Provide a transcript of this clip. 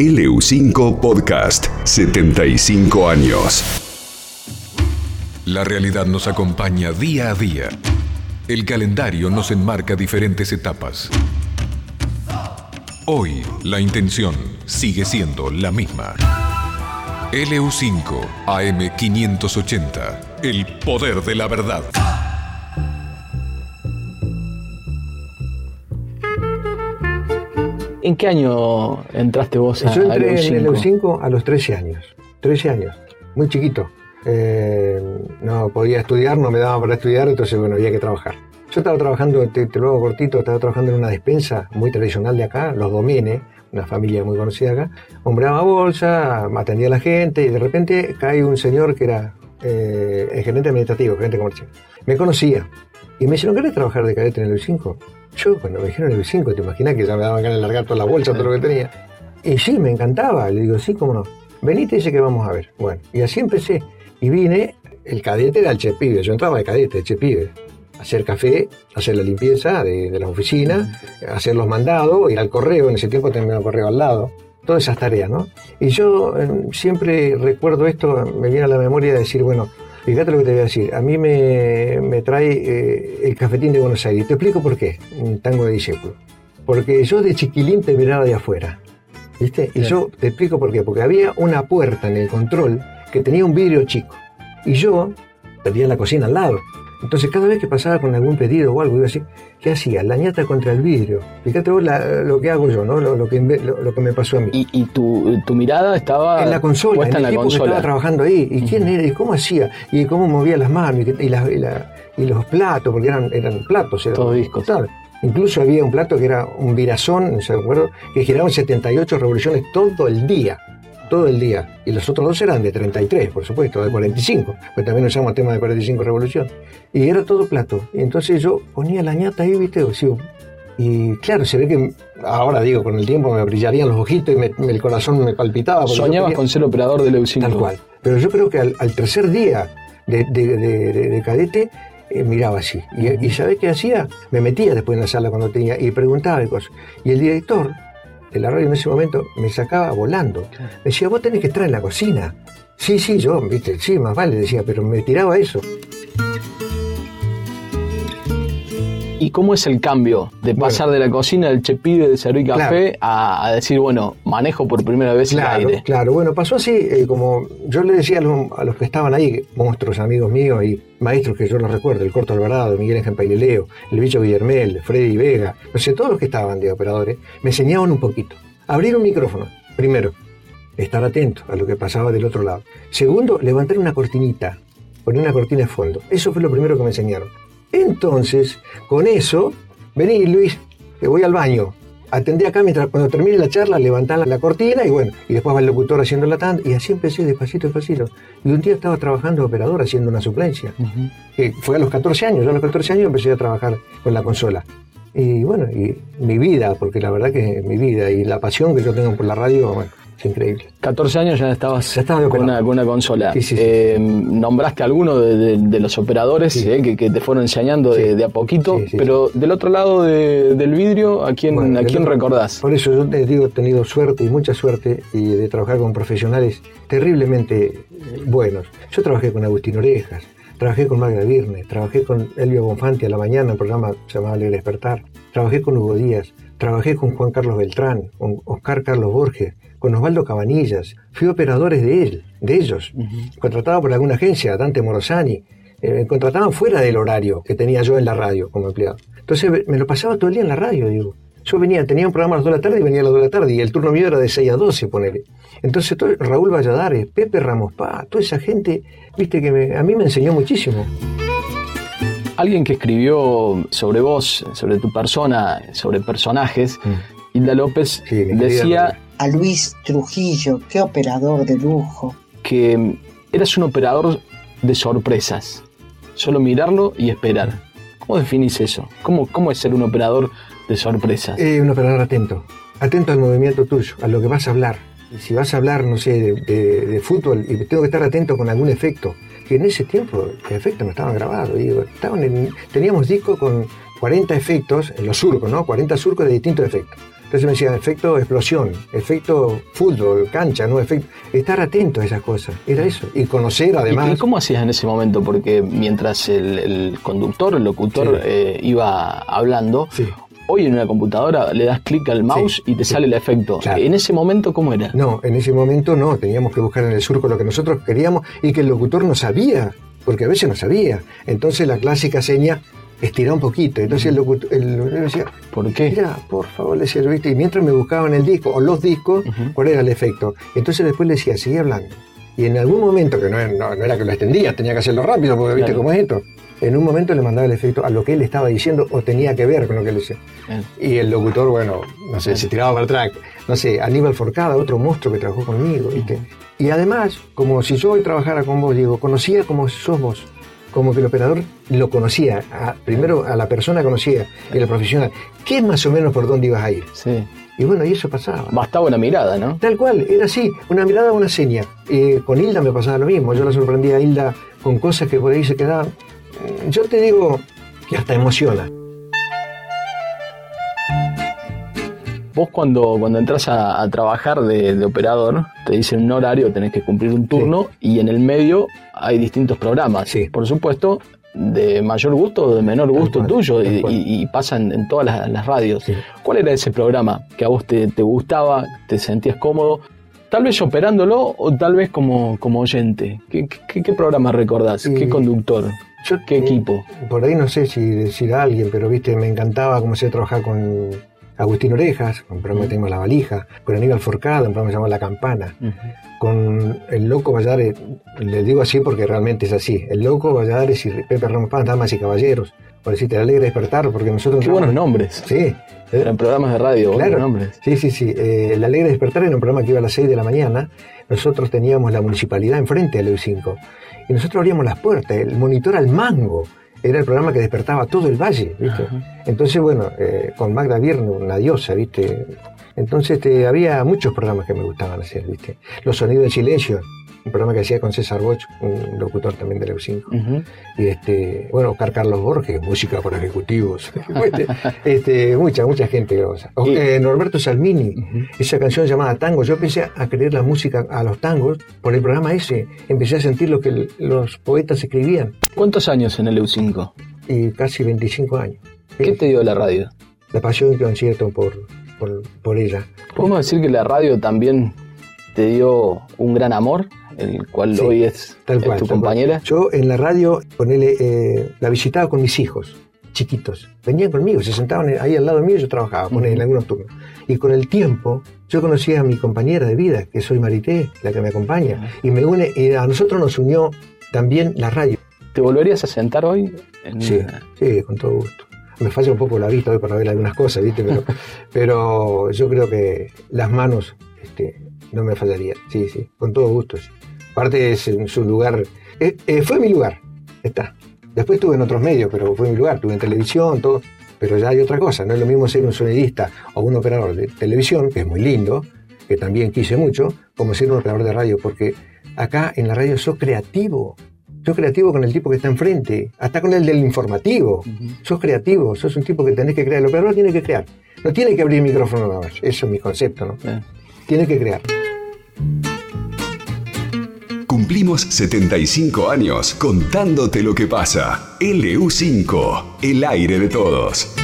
LU5 Podcast, 75 años. La realidad nos acompaña día a día. El calendario nos enmarca diferentes etapas. Hoy, la intención sigue siendo la misma. LU5 AM580. El poder de la verdad. ¿En qué año entraste vos a Yo entré LU5? en LU5 a los 13 años. 13 años, muy chiquito. Eh, no podía estudiar, no me daba para estudiar, entonces bueno, había que trabajar. Yo estaba trabajando, te, te lo hago cortito, estaba trabajando en una despensa muy tradicional de acá, Los Domene, una familia muy conocida acá. Hombraba bolsa, atendía a la gente y de repente cae un señor que era eh, el gerente administrativo, gerente comercial. Me conocía y me dice, ¿no querés trabajar de cadete en el 5 Yo cuando me dijeron el 5 te imaginas que ya me daban ganas de largar toda la bolsa, todo lo que tenía. Y sí, me encantaba. Le digo, sí, cómo no. Venite, dice que vamos a ver. Bueno, y así empecé. Y vine, el cadete era el chepibe. Yo entraba de cadete, el chepibe. Hacer café, hacer la limpieza de, de las oficinas, hacer los mandados, ir al correo. En ese tiempo tenía el correo al lado. Todas esas tareas, ¿no? Y yo eh, siempre recuerdo esto, me viene a la memoria de decir, bueno, fíjate lo que te voy a decir. A mí me, me trae eh, el cafetín de Buenos Aires. Te explico por qué, un tango de discípulo. Porque yo de chiquilín te miraba de afuera. ¿Viste? Y yo te explico por qué. Porque había una puerta en el control que tenía un vidrio chico. Y yo tenía la cocina al lado. Entonces, cada vez que pasaba con algún pedido o algo, iba así, ¿qué hacía? La ñata contra el vidrio. Fíjate vos la- lo que hago yo, ¿no? Lo, lo que, lo- lo que me pasó a mí. Y, y tu, tu mirada estaba en la consola, en en el la tipo que estaba consola. trabajando ahí. ¿Y quién era? ¿Y cómo hacía? ¿Y cómo movía las manos? ¿Y, la- y la- y los platos? Porque eran, eran platos. Eran, Todos discos. Claro. Incluso había un plato que era un virazón, me acuerdo, que giraba en 78 revoluciones todo el día. Todo el día. Y los otros dos eran de 33, por supuesto, de 45. Pues también usamos tema de 45 revolución. Y era todo plato. Y entonces yo ponía la ñata ahí, ¿viste? O y claro, se ve que ahora digo, con el tiempo me brillarían los ojitos y me- me- el corazón me palpitaba. Soñabas con ser operador del EU5. Tal cual. Pero yo creo que al, al tercer día de, de- de- de- de cadete eh, miraba así. Y, y ¿sabés qué hacía? Me metía después en la sala cuando tenía y preguntaba y cosas. Y el director de la radio en ese momento me sacaba volando. Me decía, vos tenés que estar en la cocina. Sí, sí, yo, viste, sí, más vale, decía, pero me tiraba eso. ¿Y cómo es el cambio de pasar de la cocina del chepibe de servir café a, a decir, bueno, manejo por primera vez Claro, el aire? claro. Bueno, pasó así, eh, como yo le decía a los, a los que estaban ahí, monstruos amigos míos y maestros que yo los recuerdo, el Corto Alvarado, Miguel Ángel Paileleo, el Bicho Guillermel, Freddy Vega, no sé, todos los que estaban de operadores, me enseñaban un poquito. Abrir un micrófono, primero, estar atento a lo que pasaba del otro lado. Segundo, levantar una cortinita, poner una cortina de fondo. Eso fue lo primero que me enseñaron. Entonces, con eso, vení Luis, que voy al baño. Atendí acá mientras cuando termine la charla, levantá la, la cortina y bueno, y después va el locutor haciendo la tanda. Y así empecé despacito, despacito. Y un día estaba trabajando de operador haciendo una suplencia. Que fue a los 14 años. Yo a los 14 años empecé a trabajar con la consola. Y bueno, y mi vida, porque la verdad que mi vida y la pasión que yo tengo por la radio, bueno, increíble. 14 años ya estabas Ya con, una, operador. con una consola. Sí, sí, sí. Eh, nombraste a alguno de, de- de los operadores eh, que, que te fueron enseñando de, a poquito, pero del otro lado de- del vidrio, ¿a quién, Bueno, ¿a quién otro- recordás? Por eso yo te digo, he tenido suerte y mucha suerte y de trabajar con profesionales terriblemente eh, buenos. Yo trabajé con Agustín Orejas, trabajé con Magda Virne, trabajé con Elvio Bonfanti a la mañana, un programa llamado Alegre Despertar, trabajé con Hugo Díaz, trabajé con Juan Carlos Beltrán, con Oscar Carlos Borges, con Osvaldo Cabanillas, fui operadores de él, de ellos, contratado por alguna agencia, Dante Morosani, eh, me contrataban fuera del horario que tenía yo en la radio como empleado. Entonces me lo pasaba todo el día en la radio, digo. Yo venía, tenía un programa a las 2 de la tarde y venía a las 2 de la tarde, y el turno mío era de 6 a 12, ponele. Entonces todo- Raúl Valladares, Pepe Ramos Pá, toda esa gente, viste que me- a mí me enseñó muchísimo. Alguien que escribió sobre vos, sobre tu persona, sobre personajes, Hilda López, Mm. Sí, mi querida decía Hilda. a Luis Trujillo, qué operador de lujo. que eras un operador de sorpresas. Solo mirarlo y esperar. ¿Cómo definís eso? ¿Cómo, cómo es ser un operador de sorpresas? Eh, un operador atento, atento al movimiento tuyo, a lo que vas a hablar. Y si vas a hablar, no sé, de, de- de fútbol, y tengo que estar atento con algún efecto, que en ese tiempo los efectos no estaban grabados. digo, estaban en- teníamos discos con 40 efectos, en los surcos, ¿no? 40 surcos de distintos efectos. Entonces me decía, efecto explosión, efecto fútbol, cancha, no efecto. Estar atento a esas cosas, era eso. Y conocer además. ¿Y cómo hacías en ese momento? Porque mientras el, el conductor, el locutor Sí. eh, iba hablando, Sí. Hoy en una computadora le das clic al mouse y te sí. sale el efecto. Claro. En ese momento, ¿cómo era? No, en ese momento no, teníamos que buscar en el surco lo que nosotros queríamos y que el locutor no sabía, porque a veces no sabía. Entonces la clásica seña estira un poquito. Entonces el locutor, el locutor decía, ¿Por qué? mira, por favor, le decía ¿viste? Y mientras me buscaban el disco o los discos, Ujú. cuál era el efecto. Entonces después le decía, sigue hablando. Y en algún momento, que no, no- no era que lo extendía, tenía que hacerlo rápido, porque viste cómo es esto. En un momento le mandaba el efecto a lo que él estaba diciendo o tenía que ver con lo que él decía. Bien. Y el locutor, bueno, no sé, se tiraba para atrás. No sé, Aníbal Forcada, otro monstruo que trabajó conmigo, ¿viste? Y además, como si yo hoy trabajara con vos, Diego, conocía como sos vos. Como que el operador lo conocía. a- primero a la persona conocía y el profesional. ¿Qué es más o menos por dónde ibas a ir? Sí. Y bueno, y eso pasaba. Bastaba una mirada, ¿no? Tal cual, era así, una mirada, una seña. Eh, con Hilda me pasaba lo mismo, yo la sorprendía a Hilda con cosas que por ahí se quedaban. Yo te digo que hasta emociona. Vos cuando, cuando entras a, a trabajar de, de operador, te dicen un horario, tenés que cumplir un turno y en el medio hay distintos programas. Sí. Por supuesto, de mayor gusto o de menor gusto cual, tuyo y, y- pasan en todas las, las radios. Sí. ¿Cuál era ese programa que a vos te, te gustaba, te sentías cómodo? Tal vez operándolo o tal vez como, como oyente. ¿Qué, qué- qué programa recordás? ¿Qué conductor? Yo, ¿Qué equipo? Por ahí no sé si decir a alguien, pero viste, me encantaba cómo se trabajar con Agustín Orejas, con programa que tenemos La Valija, con Aníbal Forcada, un programa que se llama La Campana, con el Loco Valladares, le digo así porque realmente es así, el Loco Valladares y Pepe Ramos Paz, Damas y Caballeros, por decirte, el Alegre Despertar, porque nosotros... Qué buenos nombres. Sí, Eran programas de radio, buenos Claro. nombres. Sí, sí, sí. Eh, el Alegre Despertar era un programa que iba a las 6 de la mañana. Nosotros teníamos la municipalidad enfrente del EU5. Y nosotros abríamos las puertas. El monitor al mango era el programa que despertaba todo el valle. Entonces, bueno, eh, con Magda Vierno, una diosa, ¿viste? Entonces este, había muchos programas que me gustaban hacer, ¿viste? Los Sonidos del Silencio, un programa que hacía con César Boch, un locutor también del EU5 Ujú. y este, bueno, Oscar Carlos Borges, música para ejecutivos, este, este, mucha, mucha gente Y- eh, Norberto Salmini, esa canción llamada Tango, yo empecé a creer la música a los tangos por el programa ese, empecé a sentir lo que los poetas escribían, ¿Cuántos años en el EU5? y casi 25 años. ¿Qué te dio la radio? La pasión que concierto por, por, por ella. ¿Podemos decir que la radio también te dio un gran amor, el cual Sí, hoy es, Tal es cual. tu tal cual. compañera? Yo en la radio, ponele, eh, la visitaba con mis hijos, chiquitos. Venían conmigo, se sentaban ahí al lado mío y yo trabajaba, ponele, en Ujú. algunos turnos. Y con el tiempo, yo conocí a mi compañera de vida, que soy Marité, la que me acompaña. Y me une, y a nosotros nos unió también la radio. ¿Te volverías a sentar hoy? en Sí, sí, con todo gusto. Me falla un poco la vista hoy para ver algunas cosas, ¿viste? Pero, pero yo creo que las manos este, no me fallarían. Sí, sí, con todo gusto. sí. Aparte es en su lugar. eh, eh, fue mi lugar, está. Después estuve en otros medios, pero fue mi lugar. Estuve en televisión, todo. Pero ya hay otra cosa. No es lo mismo ser un sonidista o un operador de televisión, que es muy lindo, que también quise mucho, como ser un operador de radio, porque acá en la radio sos creativo. Sos creativo con el tipo que está enfrente, hasta con el del informativo. Sos creativo, sos un tipo que tenés que crear. El operador tiene que crear. No tiene que abrir el micrófono nada más. Eso es mi concepto, ¿no? Bien. Tiene que crear. Cumplimos 75 años contándote lo que pasa. LU5, el aire de todos.